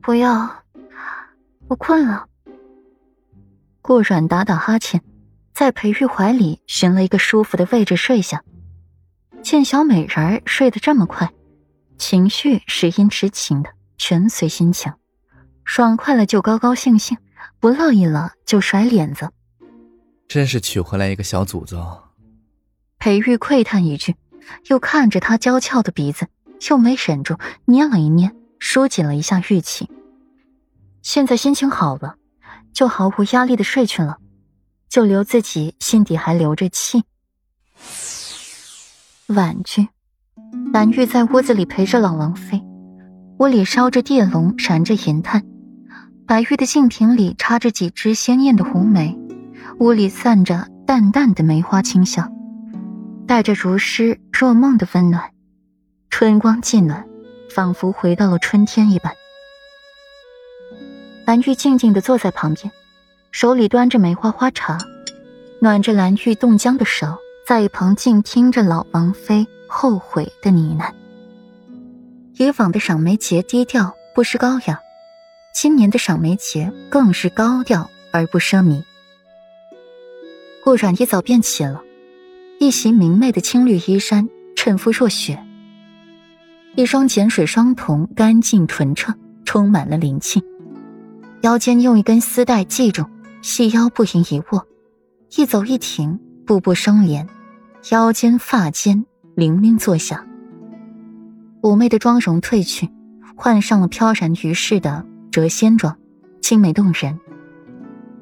不要，我困了。顾软打打哈欠，在裴玉怀里寻了一个舒服的位置睡下。见小美人儿睡得这么快，情绪时阴时晴的，全随心情。爽快了就高高兴兴，不乐意了就甩脸子。真是娶回来一个小祖宗。裴玉喟叹一句，又看着他娇俏的鼻子，又没忍住捏了一捏，舒紧了一下玉气。现在心情好了，就毫无压力的睡去了，就留自己心底还留着气。晚君，蓝玉在屋子里陪着老王妃，屋里烧着地龙，燃着银炭，白玉的净瓶里插着几枝鲜艳的红梅，屋里散着淡淡的梅花清香。带着如诗若梦的温暖，春光渐暖，仿佛回到了春天一般。蓝玉静静的坐在旁边，手里端着梅花花茶，暖着蓝玉冻僵的手，在一旁静听着老王妃后悔的呢喃。以往的赏梅节低调不失高雅，今年的赏梅节更是高调而不奢靡。顾阮一早便起了。一袭明媚的青绿衣衫，衬肤若雪；一双碱水双瞳，干净纯澈，充满了灵气。腰间用一根丝带系住，细腰不盈一握，一走一停，步步生莲，腰间发间铃铃作响。妩媚的妆容褪去，换上了飘然于世的谪仙妆，清美动人。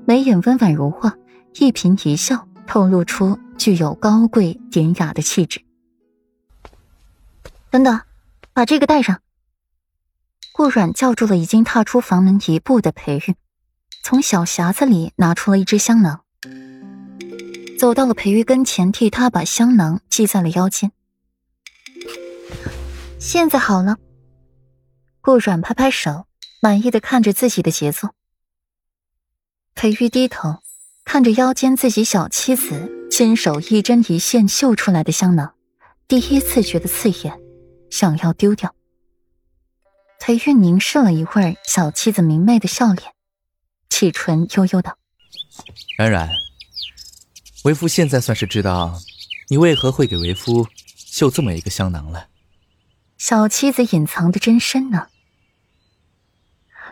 眉眼温婉如画，一颦一笑透露出。具有高贵典雅的气质。等等，把这个带上。顾阮叫住了已经踏出房门一步的裴玉，从小匣子里拿出了一支香囊，走到了裴玉跟前，替他把香囊系在了腰间。现在好了。顾阮拍拍手，满意的看着自己的杰作。裴玉低头看着腰间自己小妻子。亲手一针一线绣出来的香囊，第一次觉得刺眼，想要丢掉。裴玉凝视了一会儿小妻子明媚的笑脸，启唇悠悠道：“冉冉，为夫现在算是知道，你为何会给为夫绣这么一个香囊了。”小妻子隐藏的真深呢。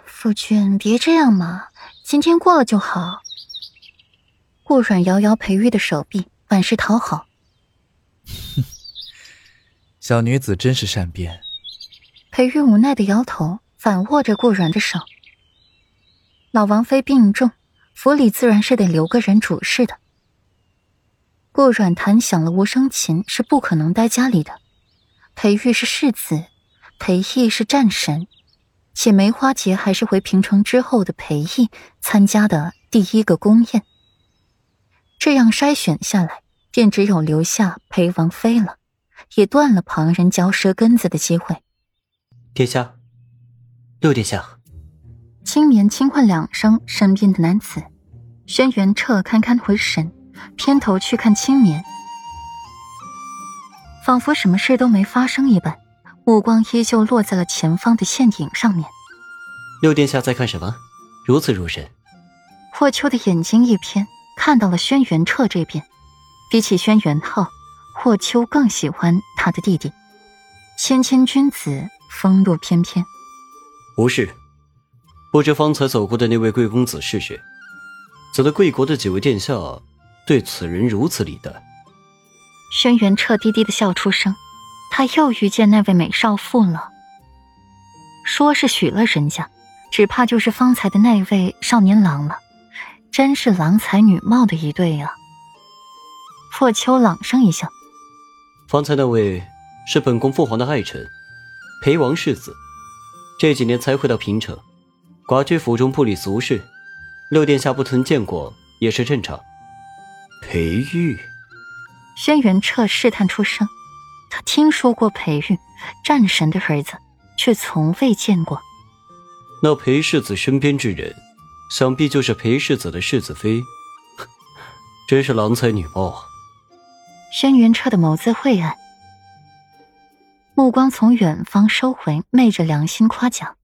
夫君别这样嘛，今天过了就好。顾软摇摇裴玉的手臂，满是讨好。小女子真是善变。裴玉无奈的摇头，反握着顾阮的手。老王妃病重，府里自然是得留个人主事的。顾阮弹响了无声琴，是不可能待家里的。裴玉是世子，裴义是战神，且梅花节还是回平城之后的裴义参加的第一个宫宴。这样筛选下来，便只有留下裴王妃了，也断了旁人嚼舌根子的机会。殿下，六殿下，青棉轻唤两声身边的男子，轩辕彻堪堪回神，偏头去看青棉，仿佛什么事都没发生一般，目光依旧落在了前方的陷阱上面。六殿下在看什么？如此入神。霍秋的眼睛一偏。看到了轩辕彻这边，比起轩辕浩，霍秋更喜欢他的弟弟。谦谦君子，风度翩翩。无事，不知方才走过的那位贵公子是谁？怎的贵国的几位殿下对此人如此礼待？轩辕彻低低的笑出声，他又遇见那位美少妇了。说是许了人家，只怕就是方才的那位少年郎了。真是郎才女貌的一对呀！霍秋朗声一笑：“方才那位是本宫父皇的爱臣，裴王世子，这几年才回到平城，寡居府中不理俗事，六殿下不曾见过也是正常。”裴玉，轩辕彻试探出声，他听说过裴玉，战神的儿子，却从未见过。那裴世子身边之人。想必就是裴世子的世子妃，真是郎才女貌啊！轩辕彻的眸子晦暗，目光从远方收回，昧着良心夸奖。